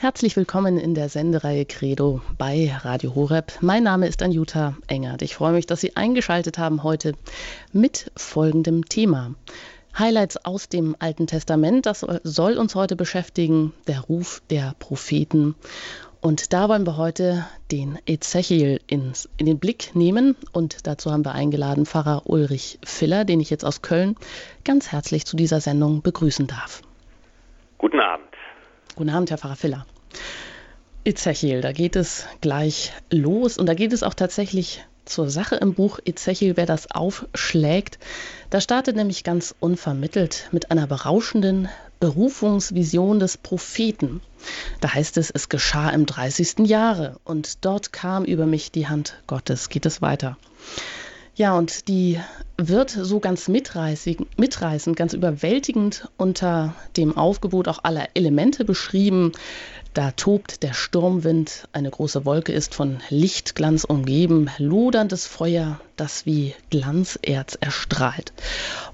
Herzlich willkommen in der Sendereihe Credo bei Radio Horeb. Mein Name ist Anjuta Engert. Ich freue mich, dass Sie eingeschaltet haben heute mit folgendem Thema. Highlights aus dem Alten Testament, das soll uns heute beschäftigen, der Ruf der Propheten. Und da wollen wir heute den Ezechiel ins, in den Blick nehmen. Und dazu haben wir eingeladen Pfarrer Ulrich Filler, den ich jetzt aus Köln ganz herzlich zu dieser Sendung begrüßen darf. Guten Abend. Guten Abend, Herr Pfarrer Filler. Ezechiel, da geht es gleich los und da geht es auch tatsächlich zur Sache im Buch Ezechiel, wer das aufschlägt. Da startet nämlich ganz unvermittelt mit einer berauschenden Berufungsvision des Propheten. Da heißt es, es geschah im 30. Jahre und dort kam über mich die Hand Gottes. Geht es weiter. Ja, und die wird so ganz mitreißend, ganz überwältigend unter dem Aufgebot auch aller Elemente beschrieben. Da tobt der Sturmwind, eine große Wolke ist von Lichtglanz umgeben, loderndes Feuer, das wie Glanzerz erstrahlt.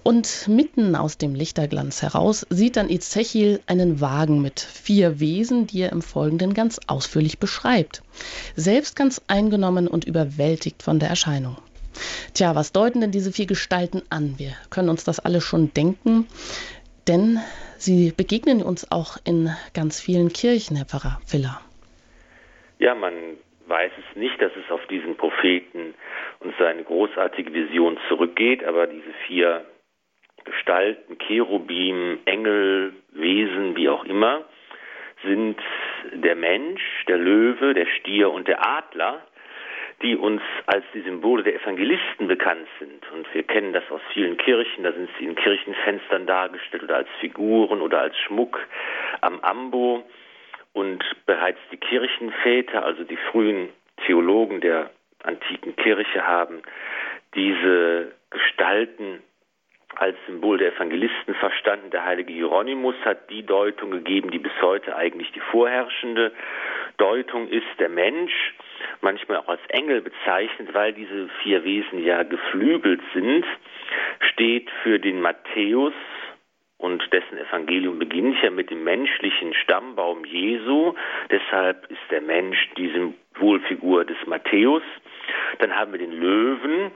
Und mitten aus dem Lichterglanz heraus sieht dann Ezechiel einen Wagen mit vier Wesen, die er im Folgenden ganz ausführlich beschreibt. Selbst ganz eingenommen und überwältigt von der Erscheinung. Tja, was deuten denn diese vier Gestalten an? Wir können uns das alle schon denken, denn sie begegnen uns auch in ganz vielen Kirchen, Herr Pfarrer Filler. Ja, man weiß es nicht, dass es auf diesen Propheten und seine großartige Vision zurückgeht, aber diese vier Gestalten, Cherubim, Engel, Wesen, wie auch immer, sind der Mensch, der Löwe, der Stier und der Adler, die uns als die Symbole der Evangelisten bekannt sind. Und wir kennen das aus vielen Kirchen, da sind sie in Kirchenfenstern dargestellt oder als Figuren oder als Schmuck am Ambo. Und bereits die Kirchenväter, also die frühen Theologen der antiken Kirche, haben diese Gestalten als Symbol der Evangelisten verstanden. Der heilige Hieronymus hat die Deutung gegeben, die bis heute eigentlich die vorherrschende Deutung ist. Der Mensch manchmal auch als Engel bezeichnet, weil diese vier Wesen ja geflügelt sind, steht für den Matthäus und dessen Evangelium beginnt ja mit dem menschlichen Stammbaum Jesu. Deshalb ist der Mensch die Symbolfigur des Matthäus. Dann haben wir den Löwen,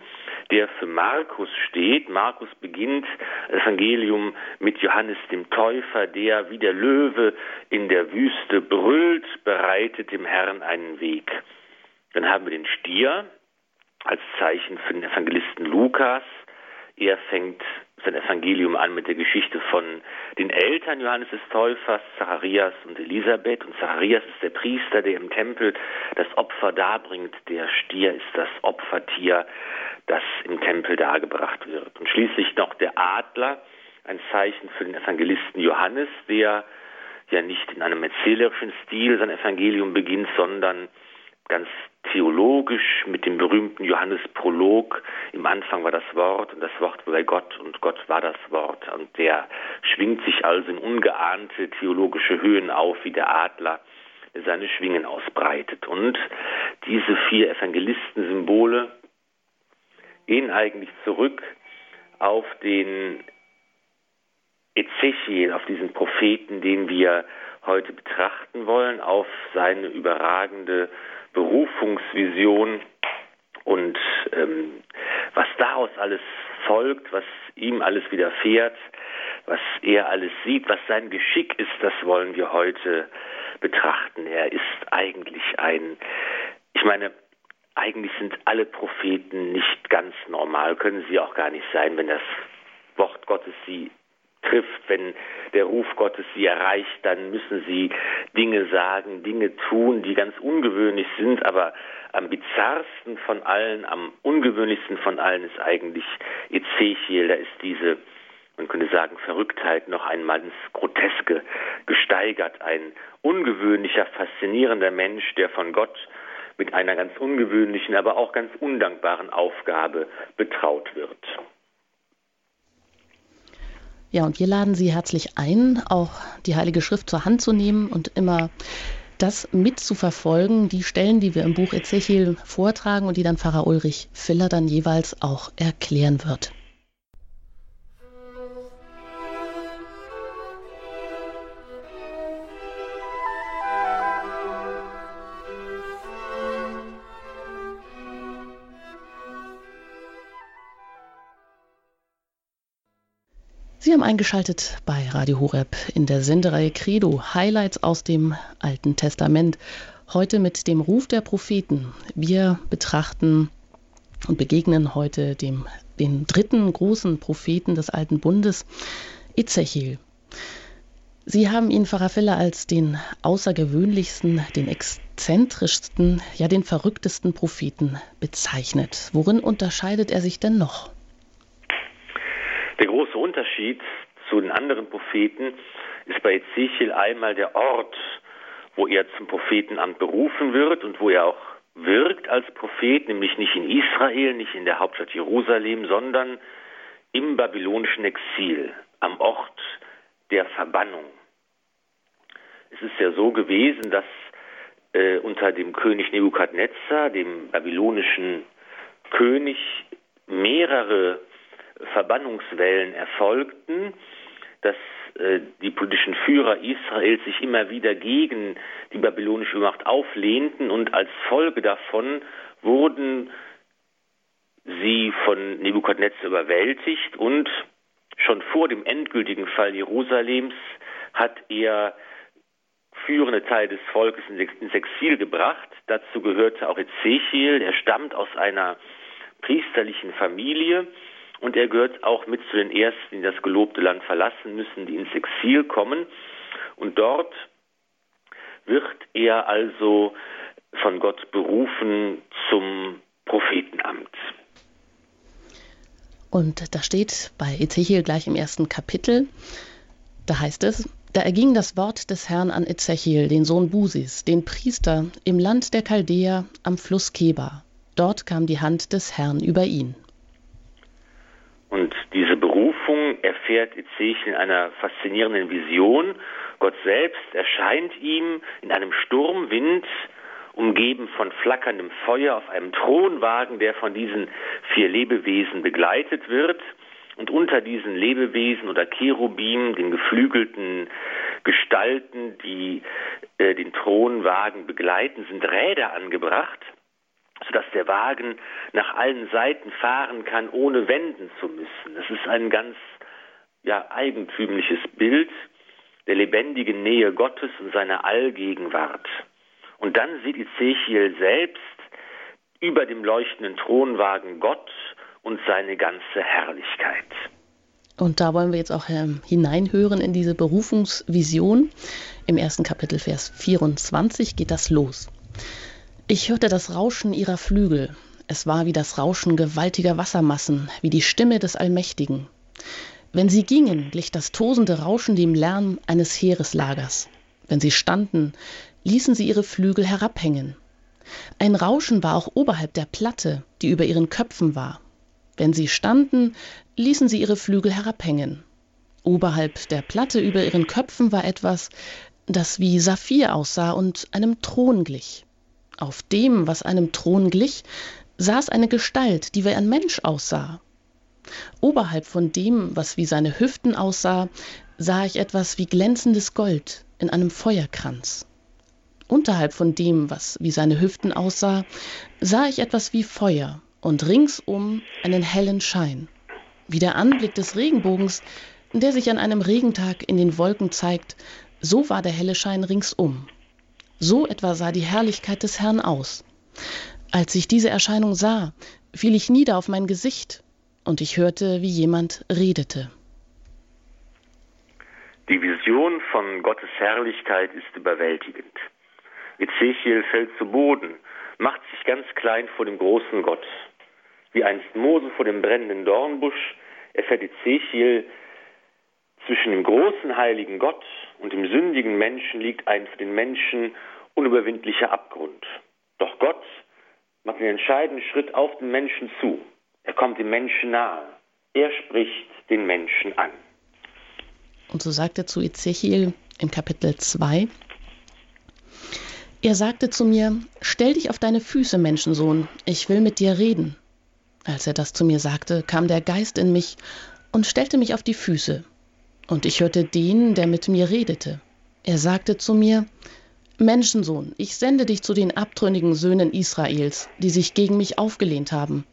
der für Markus steht. Markus beginnt das Evangelium mit Johannes dem Täufer, der wie der Löwe in der Wüste brüllt, bereitet dem Herrn einen Weg. Dann haben wir den Stier als Zeichen für den Evangelisten Lukas. Er fängt sein Evangelium an mit der Geschichte von den Eltern Johannes des Täufers, Zacharias und Elisabeth. Und Zacharias ist der Priester, der im Tempel das Opfer darbringt. Der Stier ist das Opfertier, das im Tempel dargebracht wird. Und schließlich noch der Adler, ein Zeichen für den Evangelisten Johannes, der ja nicht in einem erzählerischen Stil sein Evangelium beginnt, sondern ganz theologisch mit dem berühmten Johannes-Prolog. Im Anfang war das Wort und das Wort war bei Gott und Gott war das Wort. Und der schwingt sich also in ungeahnte theologische Höhen auf wie der Adler, seine Schwingen ausbreitet. Und diese vier Evangelisten-Symbole gehen eigentlich zurück auf den Ezechiel, auf diesen Propheten, den wir heute betrachten wollen, auf seine überragende Berufungsvision und ähm, was daraus alles folgt, was ihm alles widerfährt, was er alles sieht, was sein Geschick ist, das wollen wir heute betrachten. Er ist eigentlich ein, ich meine, eigentlich sind alle Propheten nicht ganz normal, können sie auch gar nicht sein, wenn das Wort Gottes sie trifft, wenn der Ruf Gottes sie erreicht, dann müssen sie Dinge sagen, Dinge tun, die ganz ungewöhnlich sind, aber am bizarrsten von allen, am ungewöhnlichsten von allen ist eigentlich Ezechiel, da ist diese man könnte sagen, Verrücktheit noch einmal ins Groteske gesteigert. Ein ungewöhnlicher, faszinierender Mensch, der von Gott mit einer ganz ungewöhnlichen, aber auch ganz undankbaren Aufgabe betraut wird. Ja, und wir laden Sie herzlich ein, auch die Heilige Schrift zur Hand zu nehmen und immer das mitzuverfolgen, die Stellen, die wir im Buch Ezechiel vortragen und die dann Pfarrer Ulrich Filler dann jeweils auch erklären wird. Sie haben eingeschaltet bei Radio Horeb in der Sendereihe Credo Highlights aus dem Alten Testament. Heute mit dem Ruf der Propheten. Wir betrachten und begegnen heute dem, den dritten großen Propheten des Alten Bundes, Ezechiel. Sie haben ihn, Pfarrer Filler, als den außergewöhnlichsten, den exzentrischsten, ja den verrücktesten Propheten bezeichnet. Worin unterscheidet er sich denn noch? Der große Unterschied zu den anderen Propheten ist bei Ezechiel einmal der Ort, wo er zum Prophetenamt berufen wird und wo er auch wirkt als Prophet, nämlich nicht in Israel, nicht in der Hauptstadt Jerusalem, sondern im babylonischen Exil, am Ort der Verbannung. Es ist ja so gewesen, dass äh, unter dem König Nebukadnezar, dem babylonischen König, mehrere Verbannungswellen erfolgten, dass äh, die politischen Führer Israels sich immer wieder gegen die babylonische Macht auflehnten und als Folge davon wurden sie von Nebukadnezar überwältigt und schon vor dem endgültigen Fall Jerusalems hat er führende Teile des Volkes ins Exil gebracht. Dazu gehörte auch Ezechiel, er stammt aus einer priesterlichen Familie und er gehört auch mit zu den Ersten, die das gelobte Land verlassen müssen, die ins Exil kommen. Und dort wird er also von Gott berufen zum Prophetenamt. Und da steht bei Ezechiel gleich im ersten Kapitel, da heißt es, da erging das Wort des Herrn an Ezechiel, den Sohn Busis, den Priester, im Land der Chaldäer am Fluss Keba. Dort kam die Hand des Herrn über ihn. Und diese Erfährt Ezechiel in einer faszinierenden Vision. Gott selbst erscheint ihm in einem Sturmwind, umgeben von flackerndem Feuer auf einem Thronwagen, der von diesen vier Lebewesen begleitet wird. Und unter diesen Lebewesen oder Cherubim, den geflügelten Gestalten, die äh, den Thronwagen begleiten, sind Räder angebracht sodass der Wagen nach allen Seiten fahren kann, ohne wenden zu müssen. Das ist ein ganz ja, eigentümliches Bild der lebendigen Nähe Gottes und seiner Allgegenwart. Und dann sieht Ezechiel selbst über dem leuchtenden Thronwagen Gott und seine ganze Herrlichkeit. Und da wollen wir jetzt auch ähm, hineinhören in diese Berufungsvision. Im ersten Kapitel, Vers 24, geht das los. Ich hörte das Rauschen ihrer Flügel. Es war wie das Rauschen gewaltiger Wassermassen, wie die Stimme des Allmächtigen. Wenn sie gingen, glich das tosende Rauschen dem Lärm eines Heereslagers. Wenn sie standen, ließen sie ihre Flügel herabhängen. Ein Rauschen war auch oberhalb der Platte, die über ihren Köpfen war. Wenn sie standen, ließen sie ihre Flügel herabhängen. Oberhalb der Platte über ihren Köpfen war etwas, das wie Saphir aussah und einem Thron glich. Auf dem, was einem Thron glich, saß eine Gestalt, die wie ein Mensch aussah. Oberhalb von dem, was wie seine Hüften aussah, sah ich etwas wie glänzendes Gold in einem Feuerkranz. Unterhalb von dem, was wie seine Hüften aussah, sah ich etwas wie Feuer und ringsum einen hellen Schein, wie der Anblick des Regenbogens, der sich an einem Regentag in den Wolken zeigt, so war der helle Schein ringsum. So etwa sah die Herrlichkeit des Herrn aus. Als ich diese Erscheinung sah, fiel ich nieder auf mein Gesicht und ich hörte, wie jemand redete. Die Vision von Gottes Herrlichkeit ist überwältigend. Ezechiel fällt zu Boden, macht sich ganz klein vor dem großen Gott. Wie einst Mose vor dem brennenden Dornbusch erfährt Ezechiel, zwischen dem großen heiligen Gott und dem sündigen Menschen liegt ein für den Menschen unüberwindlicher Abgrund. Doch Gott macht den entscheidenden Schritt auf den Menschen zu. Kommt dem Menschen nahe. Er spricht den Menschen an. Und so sagt er zu Ezechiel im Kapitel 2, er sagte zu mir, stell dich auf deine Füße, Menschensohn, ich will mit dir reden. Als er das zu mir sagte, kam der Geist in mich und stellte mich auf die Füße. Und ich hörte den, der mit mir redete. Er sagte zu mir, Menschensohn, ich sende dich zu den abtrünnigen Söhnen Israels, die sich gegen mich aufgelehnt haben.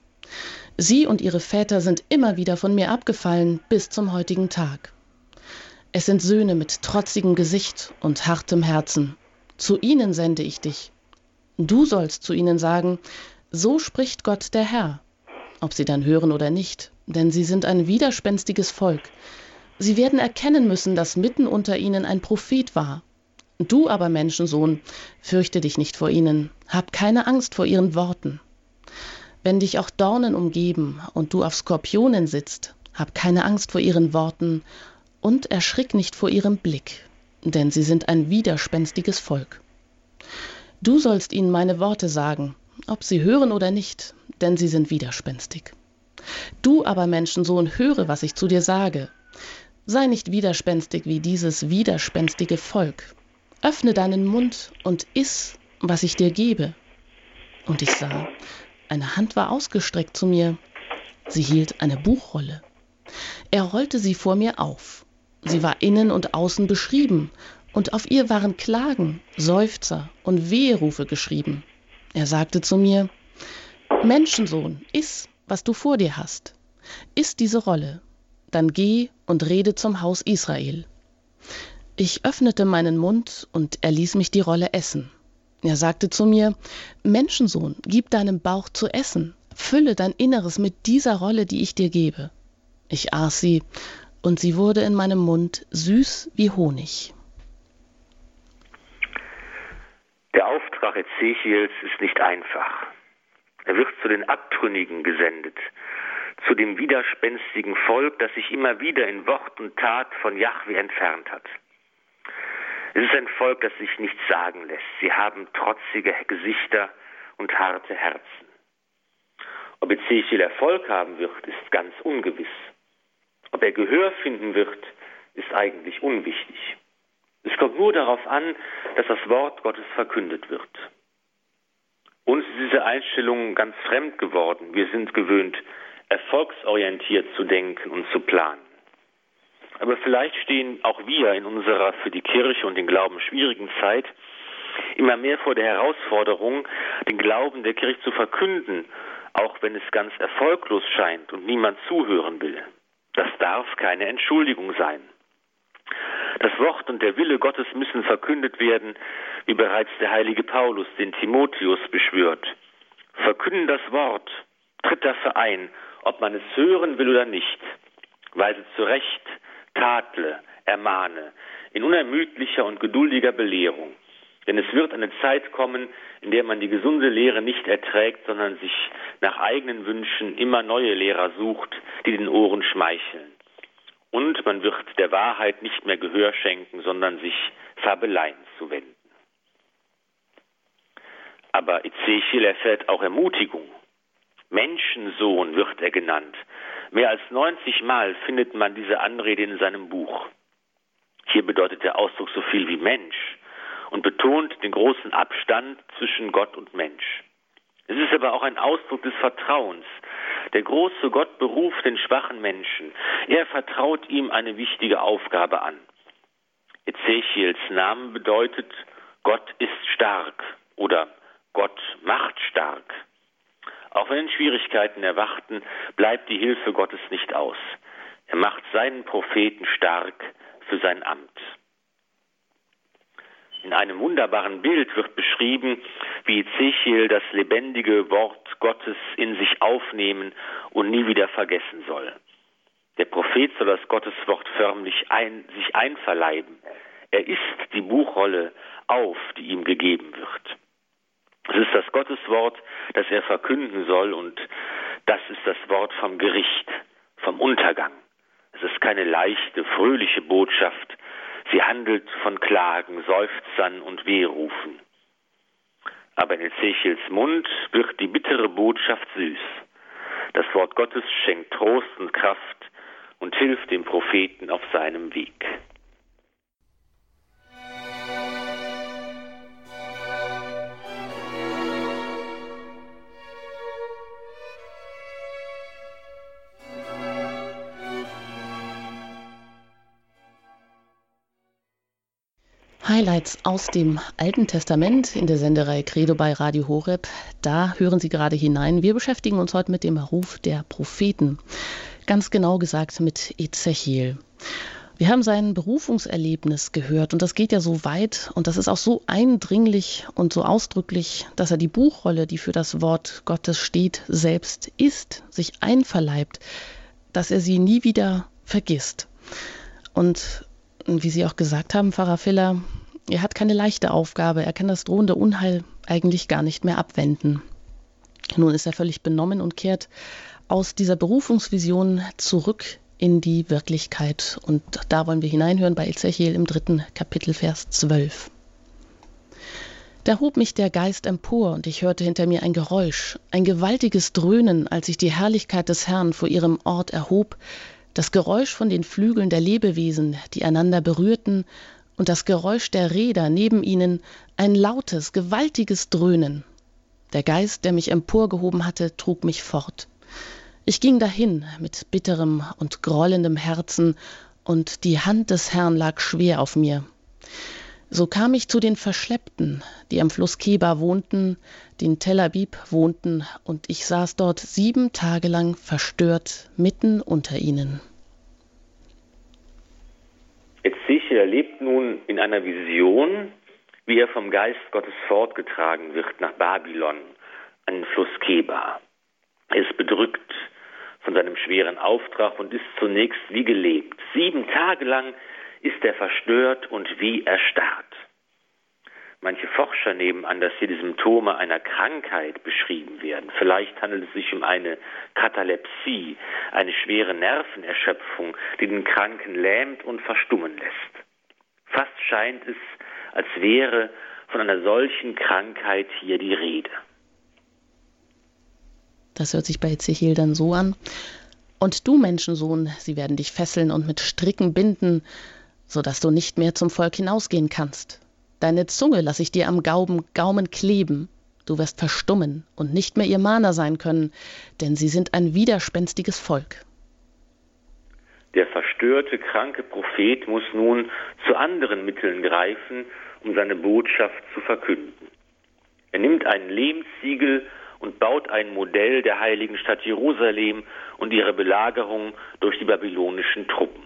Sie und ihre Väter sind immer wieder von mir abgefallen bis zum heutigen Tag. Es sind Söhne mit trotzigem Gesicht und hartem Herzen. Zu ihnen sende ich dich. Du sollst zu ihnen sagen, so spricht Gott der Herr. Ob sie dann hören oder nicht, denn sie sind ein widerspenstiges Volk. Sie werden erkennen müssen, dass mitten unter ihnen ein Prophet war. Du aber, Menschensohn, fürchte dich nicht vor ihnen, hab keine Angst vor ihren Worten. Wenn dich auch Dornen umgeben und du auf Skorpionen sitzt, hab keine Angst vor ihren Worten und erschrick nicht vor ihrem Blick, denn sie sind ein widerspenstiges Volk. Du sollst ihnen meine Worte sagen, ob sie hören oder nicht, denn sie sind widerspenstig. Du aber, Menschensohn, höre, was ich zu dir sage. Sei nicht widerspenstig wie dieses widerspenstige Volk. Öffne deinen Mund und iss, was ich dir gebe. Und ich sah, eine Hand war ausgestreckt zu mir. Sie hielt eine Buchrolle. Er rollte sie vor mir auf. Sie war innen und außen beschrieben, und auf ihr waren Klagen, Seufzer und Weherufe geschrieben. Er sagte zu mir, Menschensohn, iss, was du vor dir hast. Iss diese Rolle, dann geh und rede zum Haus Israel. Ich öffnete meinen Mund und er ließ mich die Rolle essen. Er sagte zu mir, Menschensohn, gib deinem Bauch zu essen, fülle dein Inneres mit dieser Rolle, die ich dir gebe. Ich aß sie, und sie wurde in meinem Mund süß wie Honig. Der Auftrag Ezechiels ist nicht einfach. Er wird zu den Abtrünnigen gesendet, zu dem widerspenstigen Volk, das sich immer wieder in Wort und Tat von Jahwe entfernt hat. Es ist ein Volk, das sich nichts sagen lässt. Sie haben trotzige Gesichter und harte Herzen. Ob Ezechiel Erfolg haben wird, ist ganz ungewiss. Ob er Gehör finden wird, ist eigentlich unwichtig. Es kommt nur darauf an, dass das Wort Gottes verkündet wird. Uns ist diese Einstellung ganz fremd geworden. Wir sind gewöhnt, erfolgsorientiert zu denken und zu planen. Aber vielleicht stehen auch wir in unserer für die Kirche und den Glauben schwierigen Zeit immer mehr vor der Herausforderung, den Glauben der Kirche zu verkünden, auch wenn es ganz erfolglos scheint und niemand zuhören will. Das darf keine Entschuldigung sein. Das Wort und der Wille Gottes müssen verkündet werden, wie bereits der heilige Paulus den Timotheus beschwört. Verkünden das Wort, tritt dafür ein, ob man es hören will oder nicht. Weise zurecht, tadle, ermahne, in unermüdlicher und geduldiger Belehrung. Denn es wird eine Zeit kommen, in der man die gesunde Lehre nicht erträgt, sondern sich nach eigenen Wünschen immer neue Lehrer sucht, die den Ohren schmeicheln. Und man wird der Wahrheit nicht mehr Gehör schenken, sondern sich Fabeleien zuwenden. Aber Ezechiel erfährt auch Ermutigung. Menschensohn wird er genannt. Mehr als 90 Mal findet man diese Anrede in seinem Buch. Hier bedeutet der Ausdruck so viel wie Mensch und betont den großen Abstand zwischen Gott und Mensch. Es ist aber auch ein Ausdruck des Vertrauens, der große Gott beruft den schwachen Menschen. Er vertraut ihm eine wichtige Aufgabe an. Ezechiels Name bedeutet Gott ist stark oder Gott macht stark. Auch wenn Schwierigkeiten erwarten, bleibt die Hilfe Gottes nicht aus. Er macht seinen Propheten stark für sein Amt. In einem wunderbaren Bild wird beschrieben, wie Ezechiel das lebendige Wort Gottes in sich aufnehmen und nie wieder vergessen soll. Der Prophet soll das Gotteswort förmlich ein, sich einverleiben. Er isst die Buchrolle auf, die ihm gegeben wird. Es ist das Gotteswort, das er verkünden soll und das ist das Wort vom Gericht, vom Untergang. Es ist keine leichte, fröhliche Botschaft, Sie handelt von Klagen, Seufzern und Wehrufen. Aber in Ezechiels Mund wird die bittere Botschaft süß. Das Wort Gottes schenkt Trost und Kraft und hilft dem Propheten auf seinem Weg. Highlights aus dem Alten Testament in der Senderei Credo bei Radio Horeb. Da hören Sie gerade hinein. Wir beschäftigen uns heute mit dem Ruf der Propheten. Ganz genau gesagt mit Ezechiel. Wir haben sein Berufungserlebnis gehört und das geht ja so weit und das ist auch so eindringlich und so ausdrücklich, dass er die Buchrolle, die für das Wort Gottes steht, selbst ist, sich einverleibt, dass er sie nie wieder vergisst. Und wie Sie auch gesagt haben, Pfarrer Filler, er hat keine leichte Aufgabe, er kann das drohende Unheil eigentlich gar nicht mehr abwenden. Nun ist er völlig benommen und kehrt aus dieser Berufungsvision zurück in die Wirklichkeit. Und da wollen wir hineinhören bei Ezechiel im dritten Kapitel, Vers 12. Da hob mich der Geist empor, und ich hörte hinter mir ein Geräusch, ein gewaltiges Dröhnen, als sich die Herrlichkeit des Herrn vor ihrem Ort erhob, das Geräusch von den Flügeln der Lebewesen, die einander berührten, und das Geräusch der Räder neben ihnen, ein lautes, gewaltiges Dröhnen. Der Geist, der mich emporgehoben hatte, trug mich fort. Ich ging dahin mit bitterem und grollendem Herzen, und die Hand des Herrn lag schwer auf mir. So kam ich zu den Verschleppten, die am Fluss Keba wohnten, die in Tel Abib wohnten, und ich saß dort sieben Tage lang verstört mitten unter ihnen. Ezechiel erlebt nun in einer Vision, wie er vom Geist Gottes fortgetragen wird nach Babylon, an den Fluss Keba. Er ist bedrückt, von seinem schweren Auftrag und ist zunächst wie gelebt. Sieben Tage lang ist er verstört und wie erstarrt. Manche Forscher nehmen an, dass hier die Symptome einer Krankheit beschrieben werden. Vielleicht handelt es sich um eine Katalepsie, eine schwere Nervenerschöpfung, die den Kranken lähmt und verstummen lässt. Fast scheint es, als wäre von einer solchen Krankheit hier die Rede. Das hört sich bei Ezechiel dann so an. Und du, Menschensohn, sie werden dich fesseln und mit Stricken binden, so dass du nicht mehr zum Volk hinausgehen kannst. Deine Zunge lasse ich dir am Gaumen, Gaumen kleben. Du wirst verstummen und nicht mehr ihr Mahner sein können, denn sie sind ein widerspenstiges Volk. Der verstörte, kranke Prophet muss nun zu anderen Mitteln greifen, um seine Botschaft zu verkünden. Er nimmt einen Lehmsiegel und baut ein Modell der heiligen Stadt Jerusalem und ihre Belagerung durch die babylonischen Truppen.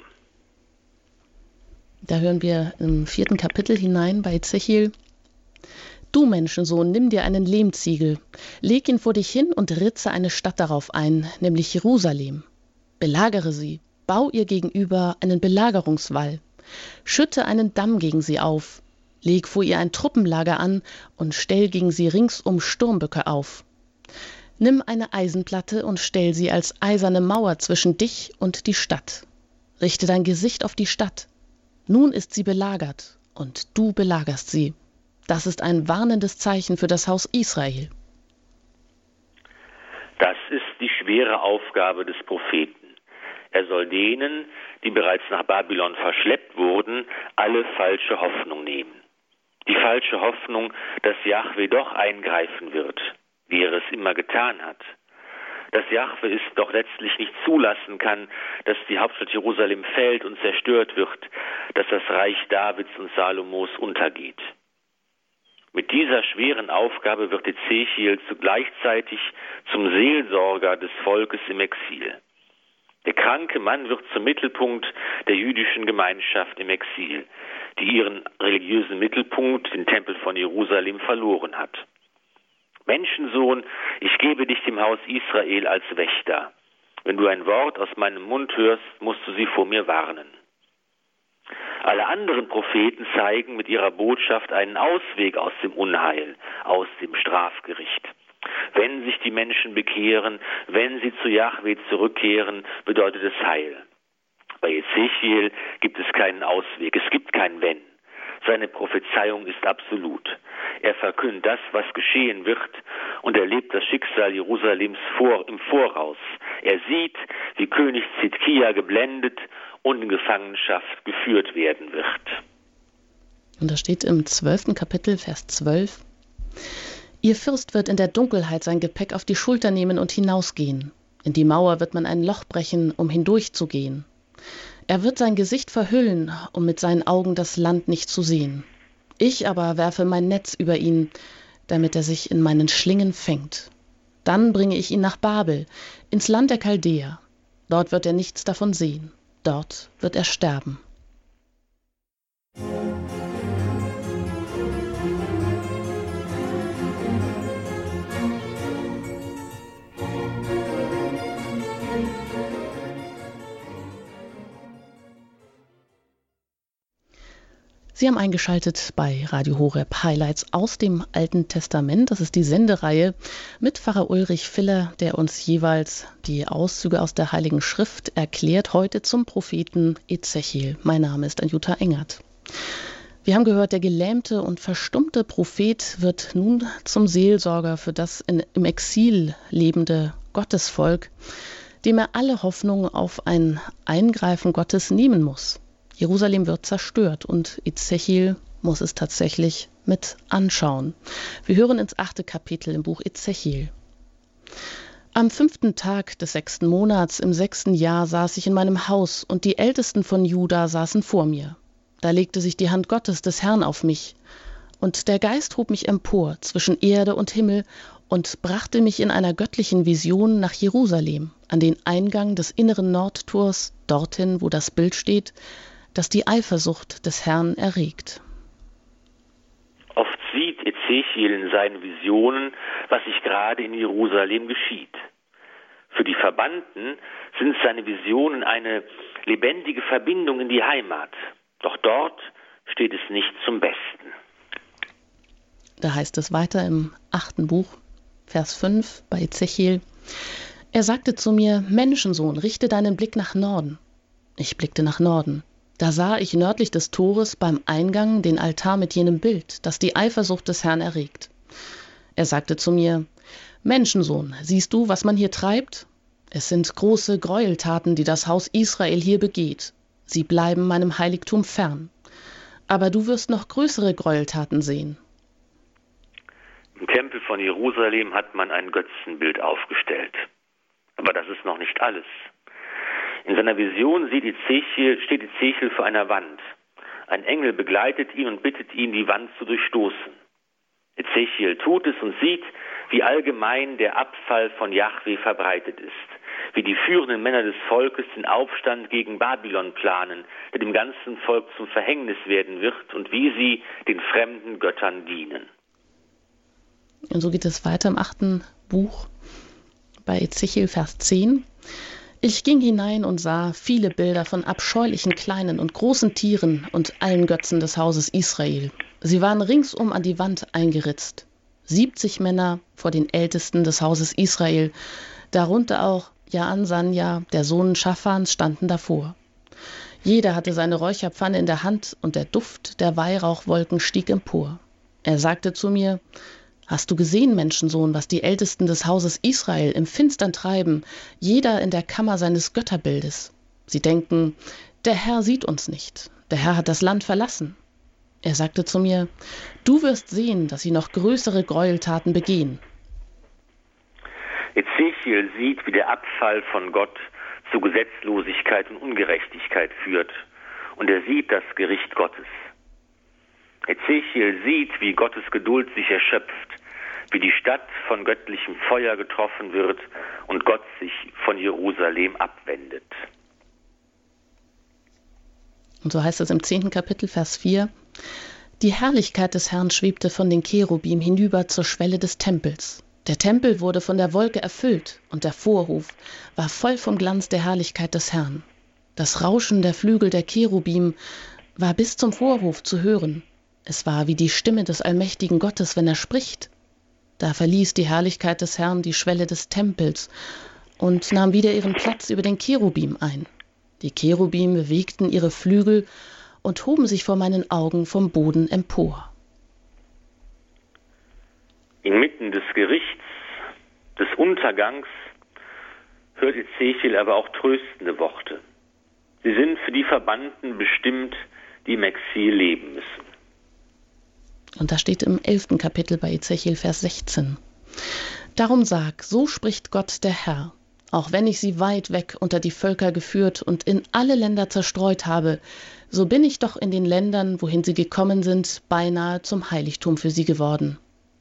Da hören wir im vierten Kapitel hinein bei Ezechiel. Du Menschensohn, nimm dir einen Lehmziegel, leg ihn vor dich hin und ritze eine Stadt darauf ein, nämlich Jerusalem. Belagere sie, bau ihr gegenüber einen Belagerungswall, schütte einen Damm gegen sie auf, leg vor ihr ein Truppenlager an und stell gegen sie ringsum Sturmböcke auf. Nimm eine Eisenplatte und stell sie als eiserne Mauer zwischen dich und die Stadt. Richte dein Gesicht auf die Stadt. Nun ist sie belagert, und du belagerst sie. Das ist ein warnendes Zeichen für das Haus Israel. Das ist die schwere Aufgabe des Propheten. Er soll denen, die bereits nach Babylon verschleppt wurden, alle falsche Hoffnung nehmen. Die falsche Hoffnung, dass Yahweh doch eingreifen wird, wie er es immer getan hat. Dass Jahwe es doch letztlich nicht zulassen kann, dass die Hauptstadt Jerusalem fällt und zerstört wird, dass das Reich Davids und Salomos untergeht. Mit dieser schweren Aufgabe wird Ezechiel zugleichzeitig zum Seelsorger des Volkes im Exil. Der kranke Mann wird zum Mittelpunkt der jüdischen Gemeinschaft im Exil, die ihren religiösen Mittelpunkt, den Tempel von Jerusalem, verloren hat. Menschensohn, ich gebe dich dem Haus Israel als Wächter. Wenn du ein Wort aus meinem Mund hörst, musst du sie vor mir warnen. Alle anderen Propheten zeigen mit ihrer Botschaft einen Ausweg aus dem Unheil, aus dem Strafgericht. Wenn sich die Menschen bekehren, wenn sie zu Yahweh zurückkehren, bedeutet es Heil. Bei Ezechiel gibt es keinen Ausweg, es gibt kein Wenn. Seine Prophezeiung ist absolut. Er verkündet das, was geschehen wird, und erlebt das Schicksal Jerusalems vor, im Voraus. Er sieht, wie König Zitkia geblendet und in Gefangenschaft geführt werden wird. Und da steht im zwölften Kapitel, Vers 12, Ihr Fürst wird in der Dunkelheit sein Gepäck auf die Schulter nehmen und hinausgehen. In die Mauer wird man ein Loch brechen, um hindurchzugehen. Er wird sein Gesicht verhüllen, um mit seinen Augen das Land nicht zu sehen. Ich aber werfe mein Netz über ihn, damit er sich in meinen Schlingen fängt. Dann bringe ich ihn nach Babel, ins Land der Chaldäer. Dort wird er nichts davon sehen. Dort wird er sterben. Sie haben eingeschaltet bei Radio Horeb Highlights aus dem Alten Testament. Das ist die Sendereihe mit Pfarrer Ulrich Filler, der uns jeweils die Auszüge aus der Heiligen Schrift erklärt. Heute zum Propheten Ezechiel. Mein Name ist Anjuta Engert. Wir haben gehört, der gelähmte und verstummte Prophet wird nun zum Seelsorger für das in, im Exil lebende Gottesvolk, dem er alle Hoffnung auf ein Eingreifen Gottes nehmen muss. Jerusalem wird zerstört und Ezechiel muss es tatsächlich mit anschauen. Wir hören ins achte Kapitel im Buch Ezechiel. Am fünften Tag des sechsten Monats im sechsten Jahr saß ich in meinem Haus und die Ältesten von Juda saßen vor mir. Da legte sich die Hand Gottes des Herrn auf mich und der Geist hob mich empor zwischen Erde und Himmel und brachte mich in einer göttlichen Vision nach Jerusalem, an den Eingang des inneren Nordtors, dorthin, wo das Bild steht, das die Eifersucht des Herrn erregt. Oft sieht Ezechiel in seinen Visionen, was sich gerade in Jerusalem geschieht. Für die Verbannten sind seine Visionen eine lebendige Verbindung in die Heimat. Doch dort steht es nicht zum Besten. Da heißt es weiter im achten Buch, Vers 5 bei Ezechiel. Er sagte zu mir, Menschensohn, richte deinen Blick nach Norden. Ich blickte nach Norden. Da sah ich nördlich des Tores beim Eingang den Altar mit jenem Bild, das die Eifersucht des Herrn erregt. Er sagte zu mir, Menschensohn, siehst du, was man hier treibt? Es sind große Gräueltaten, die das Haus Israel hier begeht. Sie bleiben meinem Heiligtum fern. Aber du wirst noch größere Gräueltaten sehen. Im Tempel von Jerusalem hat man ein Götzenbild aufgestellt. Aber das ist noch nicht alles. In seiner Vision sieht Ezechiel, steht Ezechiel vor einer Wand. Ein Engel begleitet ihn und bittet ihn, die Wand zu durchstoßen. Ezechiel tut es und sieht, wie allgemein der Abfall von Yahweh verbreitet ist, wie die führenden Männer des Volkes den Aufstand gegen Babylon planen, der dem ganzen Volk zum Verhängnis werden wird und wie sie den fremden Göttern dienen. Und so geht es weiter im achten Buch bei Ezechiel, Vers 10. Ich ging hinein und sah viele Bilder von abscheulichen kleinen und großen Tieren und allen Götzen des Hauses Israel. Sie waren ringsum an die Wand eingeritzt. Siebzig Männer vor den Ältesten des Hauses Israel, darunter auch Jaan Sanja, der Sohn Schaffans, standen davor. Jeder hatte seine Räucherpfanne in der Hand und der Duft der Weihrauchwolken stieg empor. Er sagte zu mir, Hast du gesehen, Menschensohn, was die Ältesten des Hauses Israel im Finstern treiben, jeder in der Kammer seines Götterbildes? Sie denken, der Herr sieht uns nicht, der Herr hat das Land verlassen. Er sagte zu mir, du wirst sehen, dass sie noch größere Gräueltaten begehen. Ezechiel sieht, wie der Abfall von Gott zu Gesetzlosigkeit und Ungerechtigkeit führt, und er sieht das Gericht Gottes. Ezechiel sieht, wie Gottes Geduld sich erschöpft, wie die Stadt von göttlichem Feuer getroffen wird und Gott sich von Jerusalem abwendet. Und so heißt es im zehnten Kapitel, Vers 4. Die Herrlichkeit des Herrn schwebte von den Cherubim hinüber zur Schwelle des Tempels. Der Tempel wurde von der Wolke erfüllt und der Vorhof war voll vom Glanz der Herrlichkeit des Herrn. Das Rauschen der Flügel der Cherubim war bis zum Vorhof zu hören. Es war wie die Stimme des allmächtigen Gottes, wenn er spricht. Da verließ die Herrlichkeit des Herrn die Schwelle des Tempels und nahm wieder ihren Platz über den Cherubim ein. Die Cherubim bewegten ihre Flügel und hoben sich vor meinen Augen vom Boden empor. Inmitten des Gerichts, des Untergangs, hört Ezechiel aber auch tröstende Worte. Sie sind für die Verbannten bestimmt, die im Exil leben müssen. Und da steht im elften Kapitel bei Ezechiel Vers 16. Darum sag, so spricht Gott der Herr, auch wenn ich sie weit weg unter die Völker geführt und in alle Länder zerstreut habe, so bin ich doch in den Ländern, wohin sie gekommen sind, beinahe zum Heiligtum für sie geworden.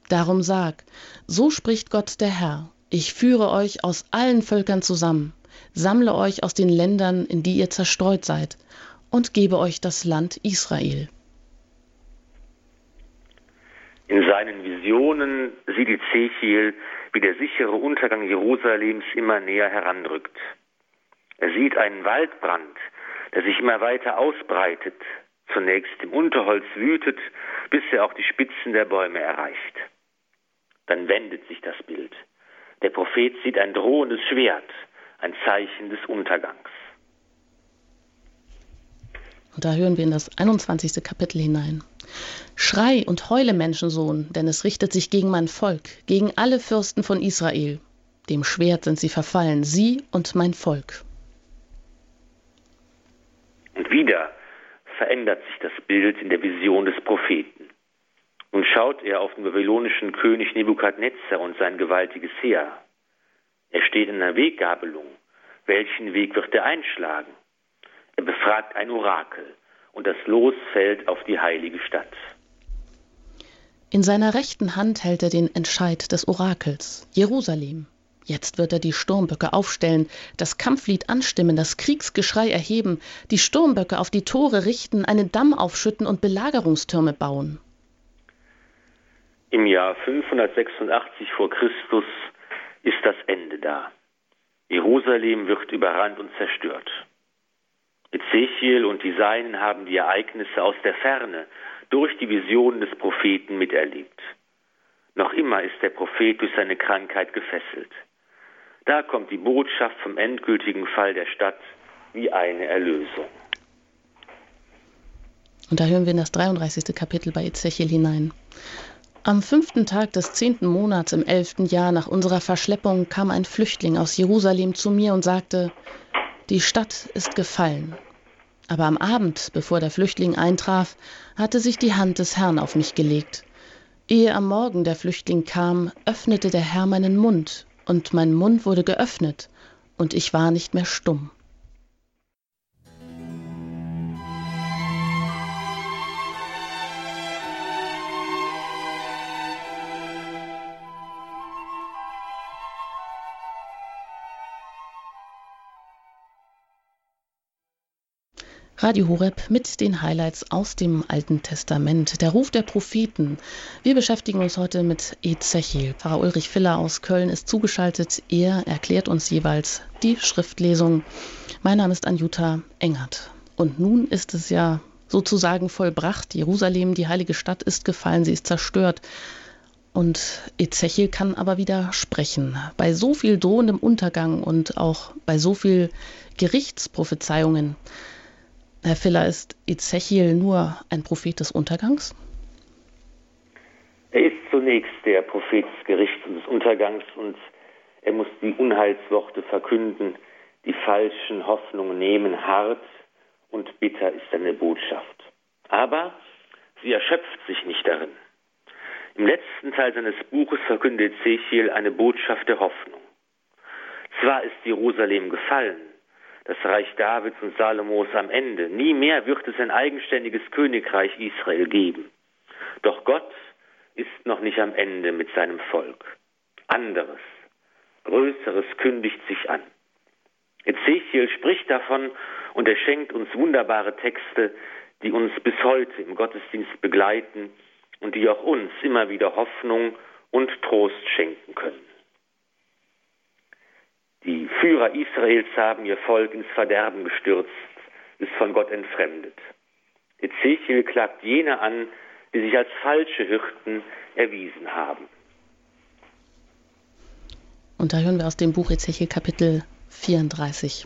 Darum sag, so spricht Gott der Herr, ich führe euch aus allen Völkern zusammen, sammle euch aus den Ländern, in die ihr zerstreut seid, und gebe euch das Land Israel. In seinen Visionen sieht Ezechiel, wie der sichere Untergang Jerusalems immer näher heranrückt. Er sieht einen Waldbrand, der sich immer weiter ausbreitet, zunächst im Unterholz wütet, bis er auch die Spitzen der Bäume erreicht. Dann wendet sich das Bild. Der Prophet sieht ein drohendes Schwert, ein Zeichen des Untergangs. Und da hören wir in das 21. Kapitel hinein. Schrei und heule, Menschensohn, denn es richtet sich gegen mein Volk, gegen alle Fürsten von Israel. Dem Schwert sind sie verfallen, sie und mein Volk. Und wieder verändert sich das Bild in der Vision des Propheten. Nun schaut er auf den babylonischen König Nebukadnezar und sein gewaltiges Heer. Er steht in einer Weggabelung. Welchen Weg wird er einschlagen? Er befragt ein Orakel und das Los fällt auf die heilige Stadt. In seiner rechten Hand hält er den Entscheid des Orakels, Jerusalem. Jetzt wird er die Sturmböcke aufstellen, das Kampflied anstimmen, das Kriegsgeschrei erheben, die Sturmböcke auf die Tore richten, einen Damm aufschütten und Belagerungstürme bauen. Im Jahr 586 vor Christus ist das Ende da. Jerusalem wird überrannt und zerstört. Ezechiel und die Seinen haben die Ereignisse aus der Ferne durch die Visionen des Propheten miterlebt. Noch immer ist der Prophet durch seine Krankheit gefesselt. Da kommt die Botschaft vom endgültigen Fall der Stadt wie eine Erlösung. Und da hören wir in das 33. Kapitel bei Ezechiel hinein. Am fünften Tag des zehnten Monats im elften Jahr nach unserer Verschleppung kam ein Flüchtling aus Jerusalem zu mir und sagte, die Stadt ist gefallen. Aber am Abend, bevor der Flüchtling eintraf, hatte sich die Hand des Herrn auf mich gelegt. Ehe am Morgen der Flüchtling kam, öffnete der Herr meinen Mund, und mein Mund wurde geöffnet, und ich war nicht mehr stumm. Radio Horeb mit den Highlights aus dem Alten Testament. Der Ruf der Propheten. Wir beschäftigen uns heute mit Ezechiel. Pfarrer Ulrich Filler aus Köln ist zugeschaltet. Er erklärt uns jeweils die Schriftlesung. Mein Name ist Anjuta Engert. Und nun ist es ja sozusagen vollbracht. Jerusalem, die heilige Stadt, ist gefallen, sie ist zerstört. Und Ezechiel kann aber wieder sprechen. Bei so viel drohendem Untergang und auch bei so viel Gerichtsprophezeiungen Herr Filler, ist Ezechiel nur ein Prophet des Untergangs? Er ist zunächst der Prophet des Gerichts und des Untergangs und er muss die Unheilsworte verkünden, die falschen Hoffnungen nehmen, hart und bitter ist seine Botschaft. Aber sie erschöpft sich nicht darin. Im letzten Teil seines Buches verkündet Ezechiel eine Botschaft der Hoffnung. Zwar ist Jerusalem gefallen, das Reich Davids und Salomos am Ende. Nie mehr wird es ein eigenständiges Königreich Israel geben. Doch Gott ist noch nicht am Ende mit seinem Volk. Anderes, Größeres kündigt sich an. Ezechiel spricht davon und er schenkt uns wunderbare Texte, die uns bis heute im Gottesdienst begleiten und die auch uns immer wieder Hoffnung und Trost schenken können. Die Führer Israels haben ihr Volk ins Verderben gestürzt, ist von Gott entfremdet. Ezechiel klagt jene an, die sich als falsche Hirten erwiesen haben. Und da hören wir aus dem Buch Ezechiel Kapitel 34.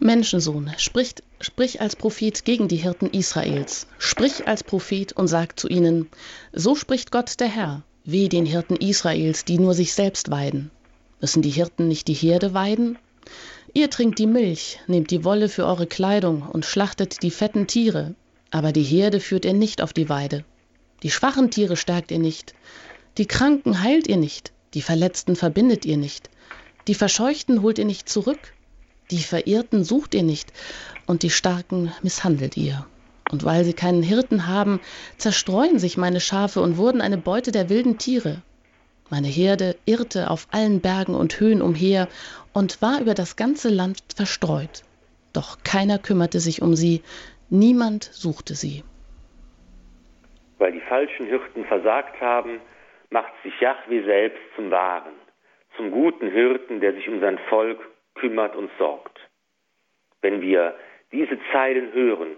Menschensohn, sprich, sprich als Prophet gegen die Hirten Israels. Sprich als Prophet und sag zu ihnen, so spricht Gott der Herr, weh den Hirten Israels, die nur sich selbst weiden. Müssen die Hirten nicht die Herde weiden? Ihr trinkt die Milch, nehmt die Wolle für eure Kleidung und schlachtet die fetten Tiere, aber die Herde führt ihr nicht auf die Weide. Die schwachen Tiere stärkt ihr nicht, die Kranken heilt ihr nicht, die Verletzten verbindet ihr nicht, die Verscheuchten holt ihr nicht zurück, die Verirrten sucht ihr nicht, und die Starken misshandelt ihr. Und weil sie keinen Hirten haben, zerstreuen sich meine Schafe und wurden eine Beute der wilden Tiere. Meine Herde irrte auf allen Bergen und Höhen umher und war über das ganze Land verstreut. Doch keiner kümmerte sich um sie, niemand suchte sie. Weil die falschen Hirten versagt haben, macht sich Jahwe selbst zum Wahren, zum guten Hirten, der sich um sein Volk kümmert und sorgt. Wenn wir diese Zeilen hören,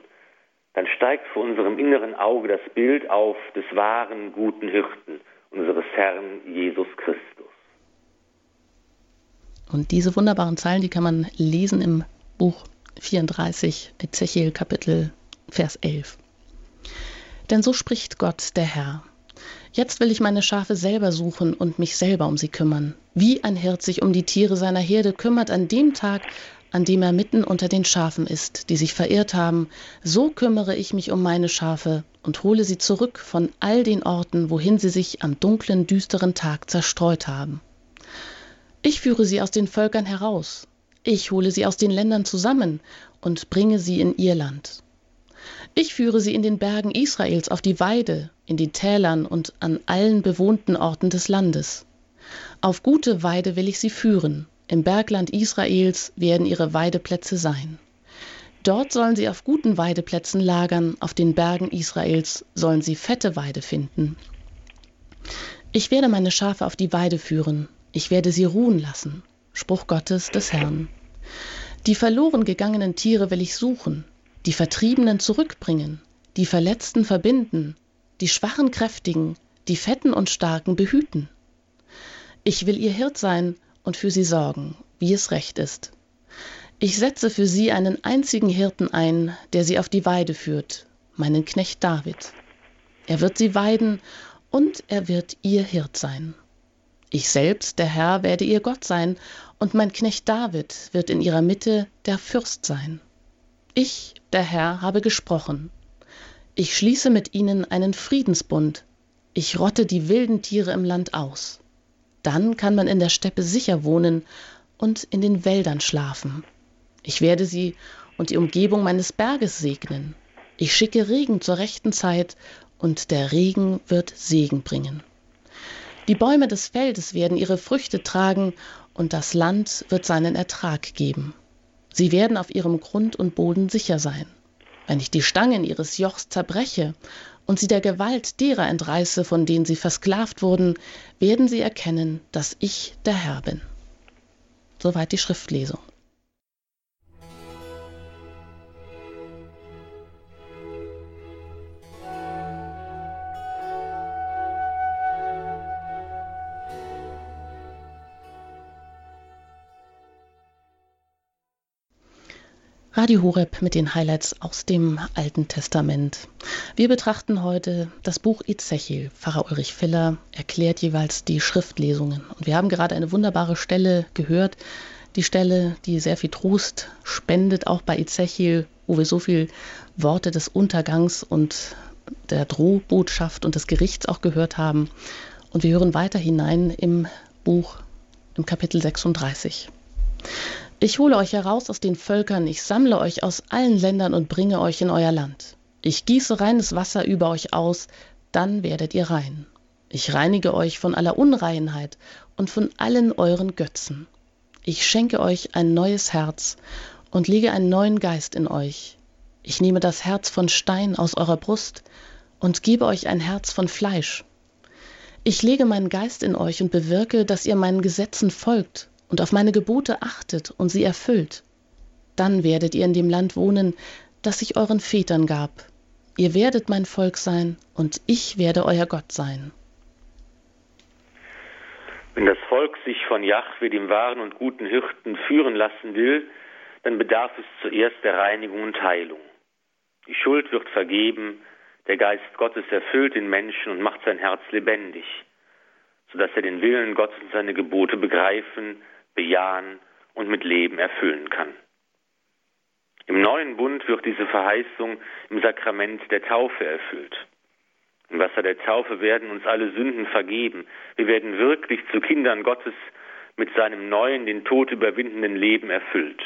dann steigt vor unserem inneren Auge das Bild auf des wahren guten Hirten, unseres Herrn Jesus Christus. Und diese wunderbaren Zeilen, die kann man lesen im Buch 34, Ezechiel Kapitel Vers 11. Denn so spricht Gott, der Herr. Jetzt will ich meine Schafe selber suchen und mich selber um sie kümmern. Wie ein Hirt sich um die Tiere seiner Herde kümmert an dem Tag, an dem er mitten unter den Schafen ist, die sich verirrt haben, so kümmere ich mich um meine Schafe und hole sie zurück von all den Orten, wohin sie sich am dunklen, düsteren Tag zerstreut haben. Ich führe sie aus den Völkern heraus, ich hole sie aus den Ländern zusammen und bringe sie in ihr Land. Ich führe sie in den Bergen Israels auf die Weide, in den Tälern und an allen bewohnten Orten des Landes. Auf gute Weide will ich sie führen, im Bergland Israels werden ihre Weideplätze sein. Dort sollen sie auf guten Weideplätzen lagern, auf den Bergen Israels sollen sie fette Weide finden. Ich werde meine Schafe auf die Weide führen, ich werde sie ruhen lassen. Spruch Gottes des Herrn. Die verloren gegangenen Tiere will ich suchen, die Vertriebenen zurückbringen, die Verletzten verbinden, die Schwachen kräftigen, die Fetten und Starken behüten. Ich will ihr Hirt sein und für sie sorgen, wie es recht ist. Ich setze für sie einen einzigen Hirten ein, der sie auf die Weide führt, meinen Knecht David. Er wird sie weiden und er wird ihr Hirt sein. Ich selbst, der Herr, werde ihr Gott sein, und mein Knecht David wird in ihrer Mitte der Fürst sein. Ich, der Herr, habe gesprochen. Ich schließe mit ihnen einen Friedensbund. Ich rotte die wilden Tiere im Land aus. Dann kann man in der Steppe sicher wohnen und in den Wäldern schlafen. Ich werde sie und die Umgebung meines Berges segnen. Ich schicke Regen zur rechten Zeit, und der Regen wird Segen bringen. Die Bäume des Feldes werden ihre Früchte tragen, und das Land wird seinen Ertrag geben. Sie werden auf ihrem Grund und Boden sicher sein. Wenn ich die Stangen ihres Jochs zerbreche und sie der Gewalt derer entreiße, von denen sie versklavt wurden, werden sie erkennen, dass ich der Herr bin. Soweit die Schriftlesung. Radio Horeb mit den Highlights aus dem Alten Testament. Wir betrachten heute das Buch Ezechiel. Pfarrer Ulrich Filler erklärt jeweils die Schriftlesungen. Und wir haben gerade eine wunderbare Stelle gehört. Die Stelle, die sehr viel Trost spendet, auch bei Ezechiel, wo wir so viel Worte des Untergangs und der Drohbotschaft und des Gerichts auch gehört haben. Und wir hören weiter hinein im Buch im Kapitel 36. Ich hole euch heraus aus den Völkern, ich sammle euch aus allen Ländern und bringe euch in euer Land. Ich gieße reines Wasser über euch aus, dann werdet ihr rein. Ich reinige euch von aller Unreinheit und von allen euren Götzen. Ich schenke euch ein neues Herz und lege einen neuen Geist in euch. Ich nehme das Herz von Stein aus eurer Brust und gebe euch ein Herz von Fleisch. Ich lege meinen Geist in euch und bewirke, dass ihr meinen Gesetzen folgt und auf meine Gebote achtet und sie erfüllt, dann werdet ihr in dem Land wohnen, das ich euren Vätern gab. Ihr werdet mein Volk sein und ich werde euer Gott sein. Wenn das Volk sich von Jahwe, dem wahren und guten Hirten, führen lassen will, dann bedarf es zuerst der Reinigung und Heilung. Die Schuld wird vergeben, der Geist Gottes erfüllt den Menschen und macht sein Herz lebendig, sodass er den Willen Gottes und seine Gebote begreifen bejahen und mit Leben erfüllen kann. Im neuen Bund wird diese Verheißung im Sakrament der Taufe erfüllt. Im Wasser der Taufe werden uns alle Sünden vergeben. Wir werden wirklich zu Kindern Gottes mit seinem neuen, den Tod überwindenden Leben erfüllt.